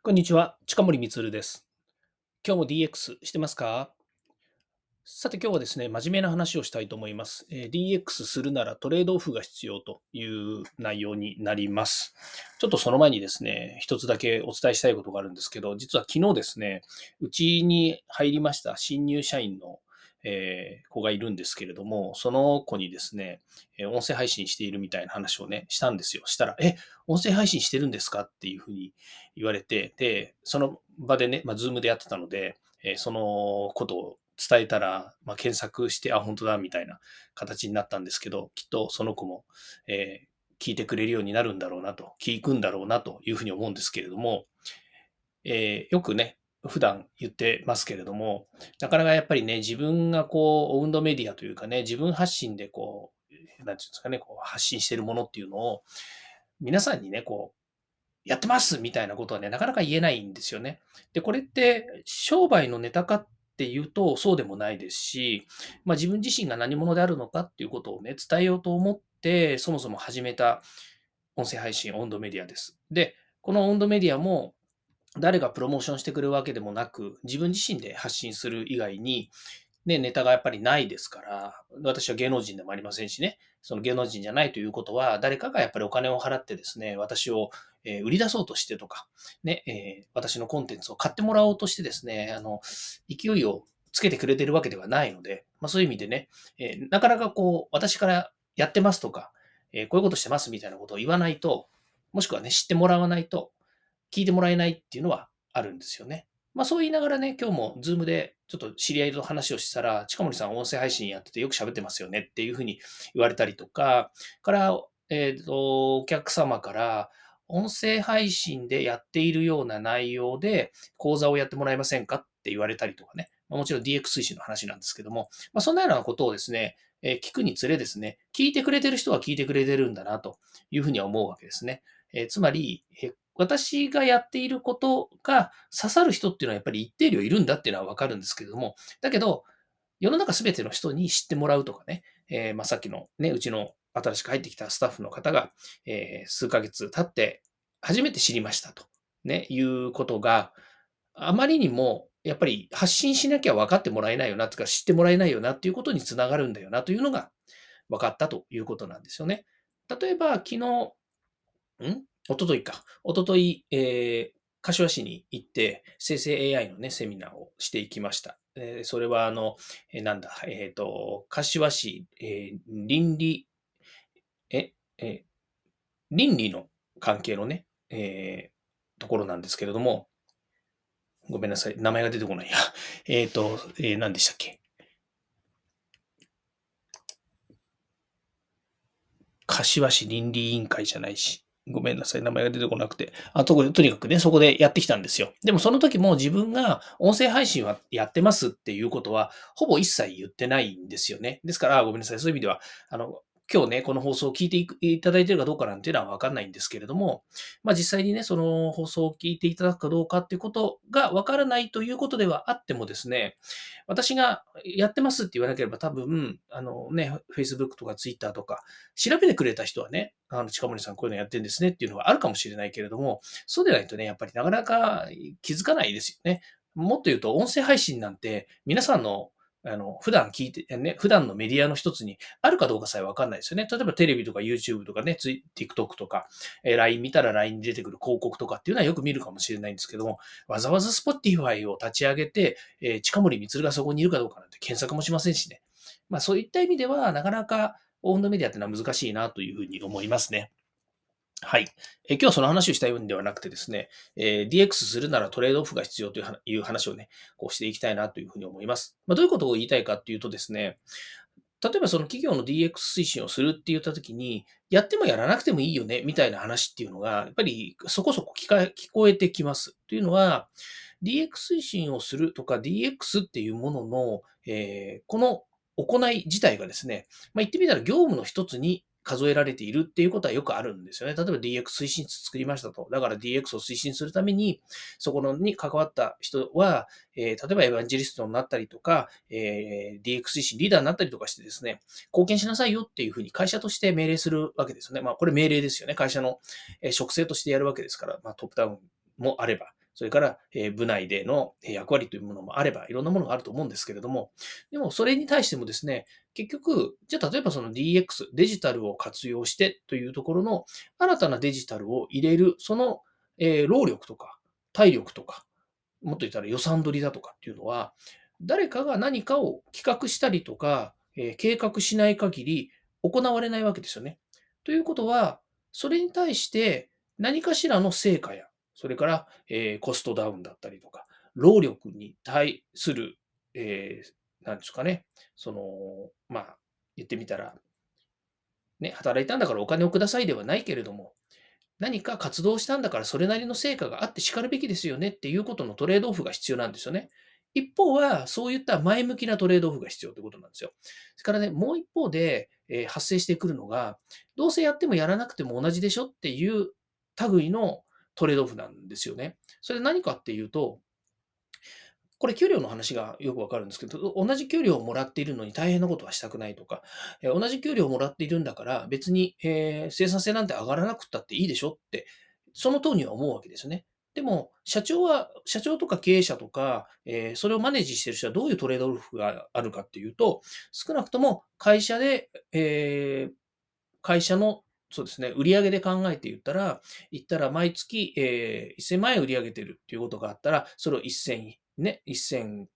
こんにちは、近森光です。今日も DX してますか？さて今日はですね、真面目な話をしたいと思います。えー DX するならトレードオフが必要という内容になります。ちょっとその前にですね、一つだけお伝えしたいことがあるんですけど、実は昨日ですね、うちに入りました新入社員のえー子がいるんですけれども、その子にですね、えー音声配信しているみたいな話をね、したんですよ。したら、え、音声配信してるんですかっていうふうに言われて、で、その場でね、まあ、ズームでやってたので、えーそのことを伝えたら、まあ、検索して、あ、本当だ、みたいな形になったんですけど、きっとその子も、えー聞いてくれるようになるんだろうなと、聞くんだろうなというふうに思うんですけれども、えーよくね、普段言ってますけれども、なかなかやっぱりね、自分がこう、オウンドメディアというかね、自分発信でこう、なんていうんですかね、こう発信しているものっていうのを、皆さんにね、こう、やってますみたいなことはね、なかなか言えないんですよね。で、これって商売のネタかっていうとそうでもないですし、まあ自分自身が何者であるのかっていうことをね、伝えようと思って、そもそも始めた音声配信、オウンドメディアです。で、このオウンドメディアも、誰がプロモーションしてくれるわけでもなく、自分自身で発信する以外に、ね、ネタがやっぱりないですから、私は芸能人でもありませんしね、その芸能人じゃないということは、誰かがやっぱりお金を払ってですね、私をえ売り出そうとしてとか、ね、え私のコンテンツを買ってもらおうとしてですね、あの、勢いをつけてくれてるわけではないので、まあそういう意味でね、えなかなかこう、私からやってますとか、えこういうことしてますみたいなことを言わないと、もしくはね、知ってもらわないと、聞いてもらえないっていうのはあるんですよね。まあそう言いながらね、今日もズームでちょっと知り合いと話をしたら、近森さん音声配信やっててよく喋ってますよねっていうふうに言われたりとか、から、えっ、と、お客様から、音声配信でやっているような内容で講座をやってもらえませんか？って言われたりとかね、もちろん DX 推進の話なんですけども、まあ、そんなようなことをですね、え聞くにつれですね、聞いてくれてる人は聞いてくれてるんだなというふうには思うわけですね。えつまり、え私がやっていることが刺さる人っていうのはやっぱり一定量いるんだっていうのはわかるんですけれども、だけど、世の中すべての人に知ってもらうとかね、えーまあ、さっきのね、うちの新しく入ってきたスタッフの方が、えー数ヶ月経って初めて知りましたと、ね、いうことがあまりにもやっぱり発信しなきゃ分かってもらえないよなとか知ってもらえないよなっていうことにつながるんだよなというのが分かったということなんですよね。例えば昨日、ん？一昨日か。一昨日、えー柏市に行って生成 AI のね、セミナーをしていきました。えーそれはあの、えーなんだ、えっ、と、柏市、えー倫理、え、えー倫理の関係のね、えーところなんですけれども、ごめんなさい。名前が出てこないや。えっ、と、えー何でしたっけ？柏市倫理委員会じゃないし。ごめんなさい。名前が出てこなくて。あと、とにかくね、そこでやってきたんですよ。でもその時も自分が音声配信はやってますっていうことは、ほぼ一切言ってないんですよね。ですから、ごめんなさい。そういう意味では、あの、今日ね、この放送を聞いていただいているかどうかなんていうのはわかんないんですけれども、まあ実際にね、その放送を聞いていただくかどうかっていうことがわからないということではあってもですね、私がやってますって言わなければ多分、あのね、Facebook とか Twitter とか調べてくれた人はね、あの、近森さんこういうのやってるんですねっていうのはあるかもしれないけれども、そうでないとね、やっぱりなかなか気づかないですよね。もっと言うと、音声配信なんて皆さんのあの、普段聞いて、ね、普段のメディアの一つにあるかどうかさえわかんないですよね。例えばテレビとか YouTube とかね、TikTok とか、えー LINE 見たら LINE に出てくる広告とかっていうのはよく見るかもしれないんですけども、わざわざ Spotify を立ち上げて、えー近森光がそこにいるかどうかなんて検索もしませんしね。まあそういった意味では、なかなかオウンドメディアってのは難しいなというふうに思いますね。はい。え今日はその話をしたいんではなくてですね、えー DX するならトレードオフが必要という話をね、こうしていきたいなというふうに思います。まあ、どういうことを言いたいかっていうとですね、例えばその企業の DX 推進をするって言ったときに、やってもやらなくてもいいよね、みたいな話っていうのが、やっぱりそこそこ聞か聞こえてきます。というのは、DX 推進をするとか DX っていうものの、えーこの行い自体がですね、まあ、言ってみたら業務の一つに数えられているっていうことはよくあるんですよね。例えば DX 推進室作りましたと。だから DX を推進するために、そこのに関わった人は、えー例えばエヴァンジェリストになったりとか、えー DX 推進リーダーになったりとかしてですね、貢献しなさいよっていうふうに会社として命令するわけですよね。まあこれ命令ですよね。会社の職責としてやるわけですから、まあトップダウンもあれば、それから、え部内での役割というものもあれば、いろんなものがあると思うんですけれども、でもそれに対してもですね、結局、じゃあ例えばその DX、デジタルを活用してというところの新たなデジタルを入れる、その、え労力とか体力とか、もっと言ったら予算取りだとかっていうのは、誰かが何かを企画したりとか、え計画しない限り行われないわけですよね。ということは、それに対して何かしらの成果やそれから、えー、コストダウンだったりとか、労力に対する、えー、ですかね、その、まあ、言ってみたら、ね、働いたんだからお金をくださいではないけれども、何か活動したんだからそれなりの成果があって叱るべきですよねっていうことのトレードオフが必要なんですよね。一方は、そういった前向きなトレードオフが必要ってことなんですよ。それからね、もう一方で、えー、発生してくるのが、どうせやってもやらなくても同じでしょっていう類のトレードオフなんですよね。それ何かっていうと、これ給料の話がよくわかるんですけど、同じ給料をもらっているのに大変なことはしたくないとか、同じ給料をもらっているんだから別に、えー、生産性なんて上がらなくったっていいでしょって、その当には思うわけですよね。でも、社長は、社長とか経営者とか、えー、それをマネージしてる人はどういうトレードオフがあるかっていうと、少なくとも会社で、えー、会社のそうですね。売上で考えて言ったら、言ったら毎月、えー、1000万円売り上げてるっていうことがあったら、それを1000、ね、1000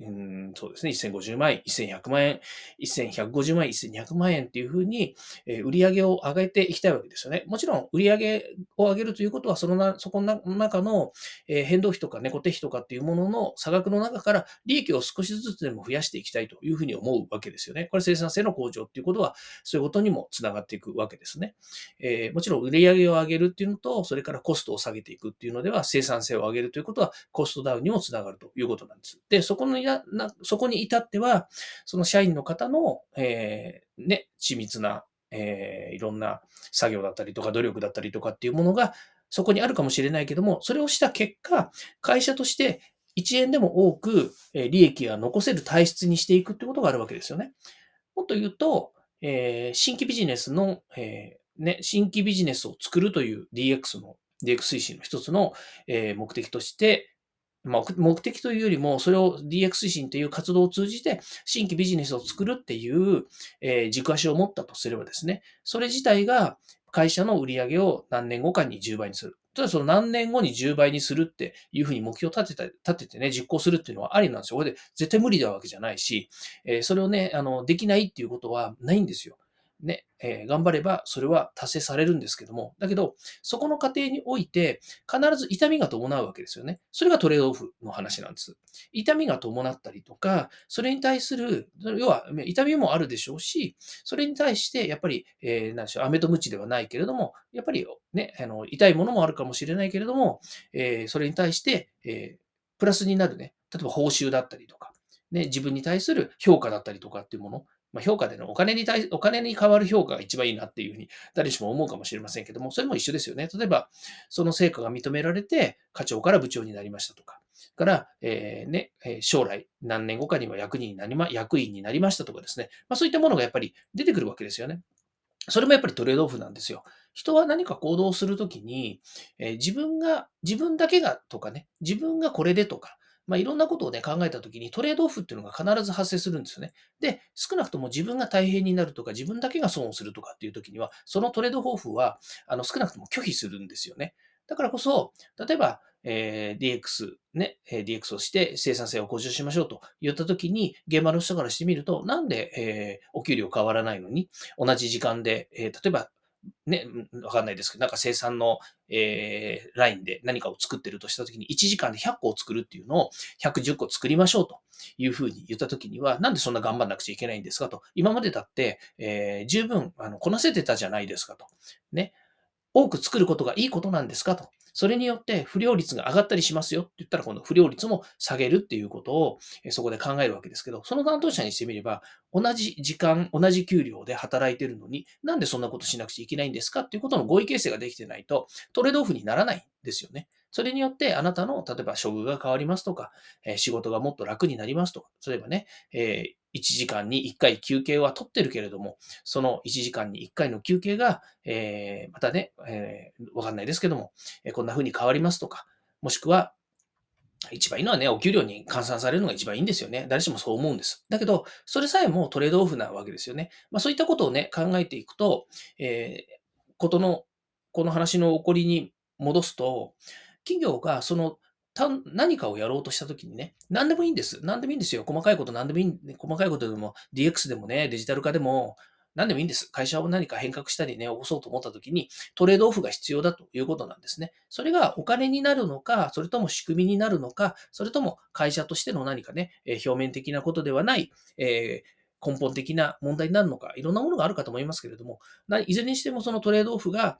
うん、そうですね。1050万円、1100万円、1150万円、1200万円っていうふうに、えー、売り上げを上げていきたいわけですよね。もちろん、売り上げを上げるということは、そのな、そこの中の、えー、変動費とかね、固定費とかっていうものの差額の中から利益を少しずつでも増やしていきたいというふうに思うわけですよね。これ生産性の向上っていうことは、そういうことにもつながっていくわけですね。えー、もちろん、売り上げを上げるっていうのと、それからコストを下げていくっていうのでは、生産性を上げるということは、コストダウンにもつながるということなんです。で、そこのやなそこに至っては、その社員の方の、えー、ね、緻密な、えー、いろんな作業だったりとか努力だったりとかっていうものがそこにあるかもしれないけども、それをした結果、会社として1円でも多く利益が残せる体質にしていくってことがあるわけですよね。もっと言うと、えー、新規ビジネスの、えー、ね、新規ビジネスを作るという DX の DX 推進の一つの、えー、目的として、まあ、目的というよりも、それを DX 推進という活動を通じて、新規ビジネスを作るっていう、えー、軸足を持ったとすればですね、それ自体が会社の売り上げを何年後かに10倍にする。ただその何年後に10倍にするっていうふうに目標を立てた、立ててね、実行するっていうのはありなんですよ。これで絶対無理なわけじゃないし、えー、それをね、あの、できないっていうことはないんですよ。ね、えー、頑張ればそれは達成されるんですけども、だけど、そこの過程において、必ず痛みが伴うわけですよね。それがトレードオフの話なんです。痛みが伴ったりとか、それに対する、要は、痛みもあるでしょうし、それに対して、やっぱり、えー、なんでしょう、飴とムチではないけれども、やっぱりね、あの、痛いものもあるかもしれないけれども、えー、それに対して、え、プラスになるね、例えば報酬だったりとか、ね、自分に対する評価だったりとかっていうもの、まあ、評価でのお金に対、お金に変わる評価が一番いいなっていうふうに誰しも思うかもしれませんけども、それも一緒ですよね。例えば、その成果が認められて、課長から部長になりましたとか、から、えー、ね、将来何年後かには役人になりま、役員になりましたとかですね。まあ、そういったものがやっぱり出てくるわけですよね。それもやっぱりトレードオフなんですよ。人は何か行動するときに、えー、自分が、自分だけがとかね、自分がこれでとか、まあ、いろんなことをね、考えたときにトレードオフっていうのが必ず発生するんですよね。で、少なくとも自分が大変になるとか、自分だけが損をするとかっていうときには、そのトレードオフは、あの、少なくとも拒否するんですよね。だからこそ、例えば、えー、DX、ね、DX をして生産性を向上しましょうと言ったときに、現場の人からしてみると、なんで、えー、お給料変わらないのに、同じ時間で、えー、例えばね、わかんないですけど、なんか生産の、えー、ラインで何かを作ってるとしたときに、1時間で100個を作るっていうのを110個作りましょうというふうに言ったときには、なんでそんな頑張んなくちゃいけないんですかと。今までだって、えー、十分あのこなせてたじゃないですかと。ね。多く作ることがいいことなんですかと。それによって不良率が上がったりしますよって言ったら、この不良率も下げるっていうことをそこで考えるわけですけど、その担当者にしてみれば、同じ時間、同じ給料で働いてるのに、なんでそんなことしなくちゃいけないんですかっていうことの合意形成ができてないと、トレードオフにならないんですよね。それによって、あなたの、例えば処遇が変わりますとか、え仕事がもっと楽になりますとか、例えばね、え1時間に1回休憩は取ってるけれども、その1時間に1回の休憩が、えまたね、えわかんないですけども、えこんな風に変わりますとか、もしくは、一番いいのはね、お給料に換算されるのが一番いいんですよね。誰しもそう思うんです。だけど、それさえもトレードオフなわけですよね。まあ、そういったことをね、考えていくと、えー、ことの、この話の起こりに戻すと、企業がその何かをやろうとしたときにね、何でもいいんです。何でもいいんですよ。細かいこと何でもいい、細かいことでも DX でもね、デジタル化でも、何でもいいんです。会社を何か変革したりね、起こそうと思ったときに、トレードオフが必要だということなんですね。それがお金になるのか、それとも仕組みになるのか、それとも会社としての何かね、表面的なことではない、えー、根本的な問題になるのか、いろんなものがあるかと思いますけれども、いずれにしてもそのトレードオフが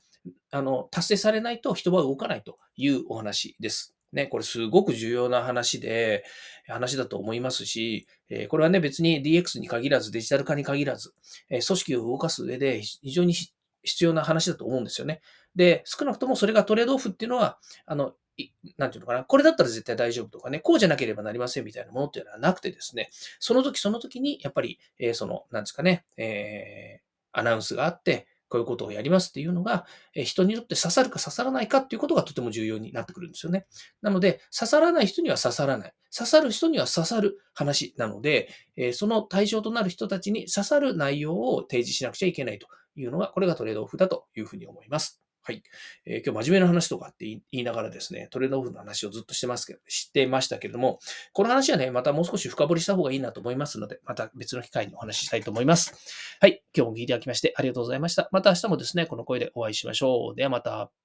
あの達成されないと人は動かないというお話です。ね、これすごく重要な話で、話だと思いますし、えこれはね、別に DX に限らず、デジタル化に限らず、え組織を動かす上で非常に必要な話だと思うんですよね。で、少なくともそれがトレードオフっていうのは、あの、なんていうのかな、これだったら絶対大丈夫とかね、こうじゃなければなりませんみたいなものっていうのはなくてですね、その時その時に、やっぱり、えー、その、なんですかね、えー、アナウンスがあって、こういうことをやりますっていうのが、人によって刺さるか刺さらないかっていうことがとても重要になってくるんですよね。なので、刺さらない人には刺さらない。刺さる人には刺さる話なので、その対象となる人たちに刺さる内容を提示しなくちゃいけないというのが、これがトレードオフだというふうに思います。はい。えー、今日真面目な話とかって言いながらですね、トレードオフの話をずっとしてますけど、知ってましたけれども、この話はね、またもう少し深掘りした方がいいなと思いますので、また別の機会にお話ししたいと思います。はい。今日も聞いていただきましてありがとうございました。また明日もですね、この声でお会いしましょう。ではまた。